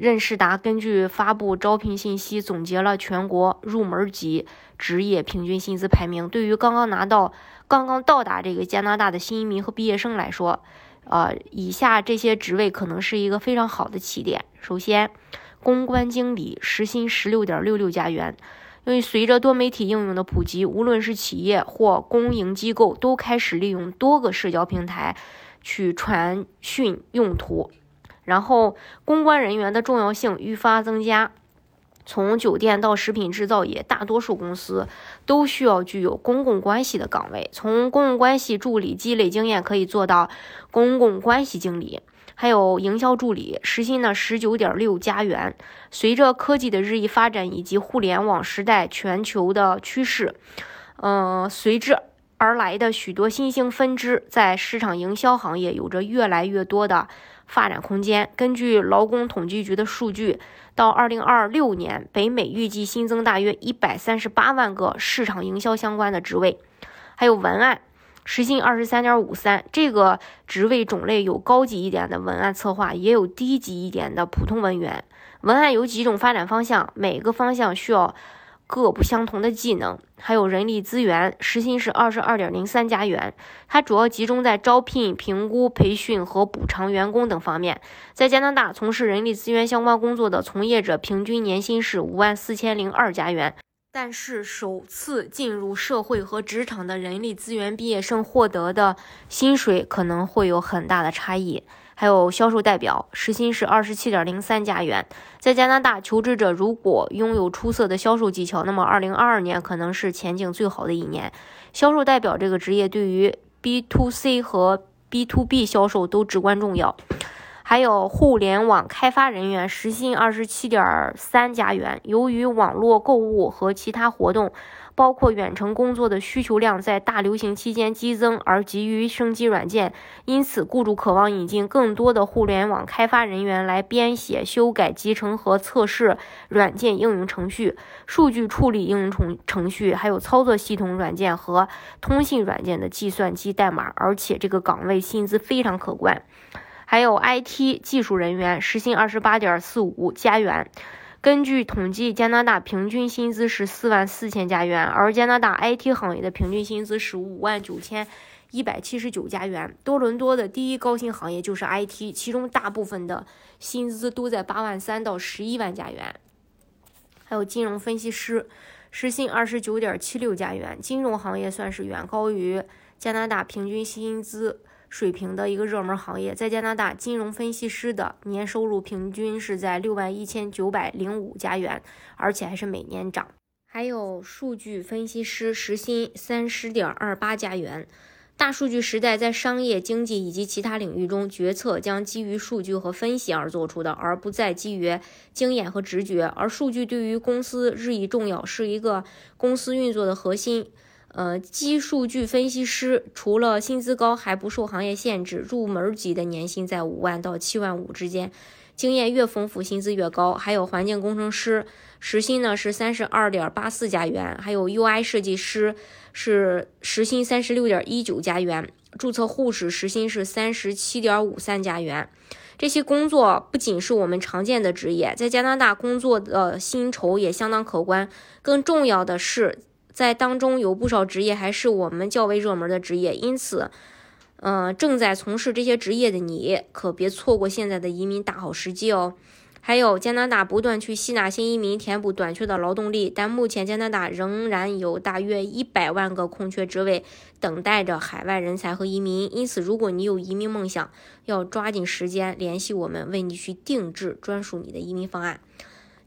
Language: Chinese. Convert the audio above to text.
任仕达根据发布招聘信息，总结了全国入门级职业平均薪资排名。对于刚刚拿到、刚刚到达这个加拿大的新移民和毕业生来说，呃，以下这些职位可能是一个非常好的起点。首先，公关经理时薪十六点六六加元。因为随着多媒体应用的普及，无论是企业或公营机构，都开始利用多个社交平台去传讯用途。然后，公关人员的重要性愈发增加。从酒店到食品制造业，大多数公司都需要具有公共关系的岗位。从公共关系助理积累经验，可以做到公共关系经理，还有营销助理，时薪呢十九点六加元。随着科技的日益发展以及互联网时代全球的趋势，嗯，随之而来的许多新兴分支，在市场营销行业有着越来越多的。发展空间。根据劳工统计局的数据，到二零二六年，北美预计新增大约一百三十八万个市场营销相关的职位。还有文案，时薪二十三点五三，这个职位种类有高级一点的文案策划，也有低级一点的普通文员。文案有几种发展方向，每个方向需要。各不相同的技能，还有人力资源，时薪是二十二点零三加元。它主要集中在招聘、评估、培训和补偿员工等方面。在加拿大从事人力资源相关工作的从业者，平均年薪是五万四千零二加元。但是，首次进入社会和职场的人力资源毕业生获得的薪水可能会有很大的差异。还有销售代表，时薪是二十七点零三加元。在加拿大，求职者如果拥有出色的销售技巧，那么二零二二年可能是前景最好的一年。销售代表这个职业对于 B to C 和 B to B 销售都至关重要。还有互联网开发人员，时薪二十七点三加元。由于网络购物和其他活动。包括远程工作的需求量在大流行期间激增，而急于升级软件，因此雇主渴望引进更多的互联网开发人员来编写、修改、集成和测试软件应用程序、数据处理应用程程序，还有操作系统软件和通信软件的计算机代码。而且这个岗位薪资非常可观。还有 IT 技术人员，时薪二十八点四五加元。根据统计，加拿大平均薪资是四万四千加元，而加拿大 IT 行业的平均薪资是五万九千一百七十九加元。多伦多的第一高薪行业就是 IT，其中大部分的薪资都在八万三到十一万加元。还有金融分析师，时薪二十九点七六加元。金融行业算是远高于加拿大平均薪资。水平的一个热门行业，在加拿大，金融分析师的年收入平均是在六万一千九百零五加元，而且还是每年涨。还有数据分析师，时薪三十点二八加元。大数据时代，在商业、经济以及其他领域中，决策将基于数据和分析而做出的，而不再基于经验和直觉。而数据对于公司日益重要，是一个公司运作的核心。呃，基数据分析师除了薪资高，还不受行业限制。入门级的年薪在五万到七万五之间，经验越丰富，薪资越高。还有环境工程师，时薪呢是三十二点八四加元。还有 UI 设计师是时薪三十六点一九加元。注册护士时薪是三十七点五三加元。这些工作不仅是我们常见的职业，在加拿大工作的薪酬也相当可观。更重要的是。在当中有不少职业还是我们较为热门的职业，因此，嗯，正在从事这些职业的你可别错过现在的移民大好时机哦。还有，加拿大不断去吸纳新移民，填补短缺的劳动力，但目前加拿大仍然有大约一百万个空缺职位等待着海外人才和移民。因此，如果你有移民梦想，要抓紧时间联系我们，为你去定制专属你的移民方案。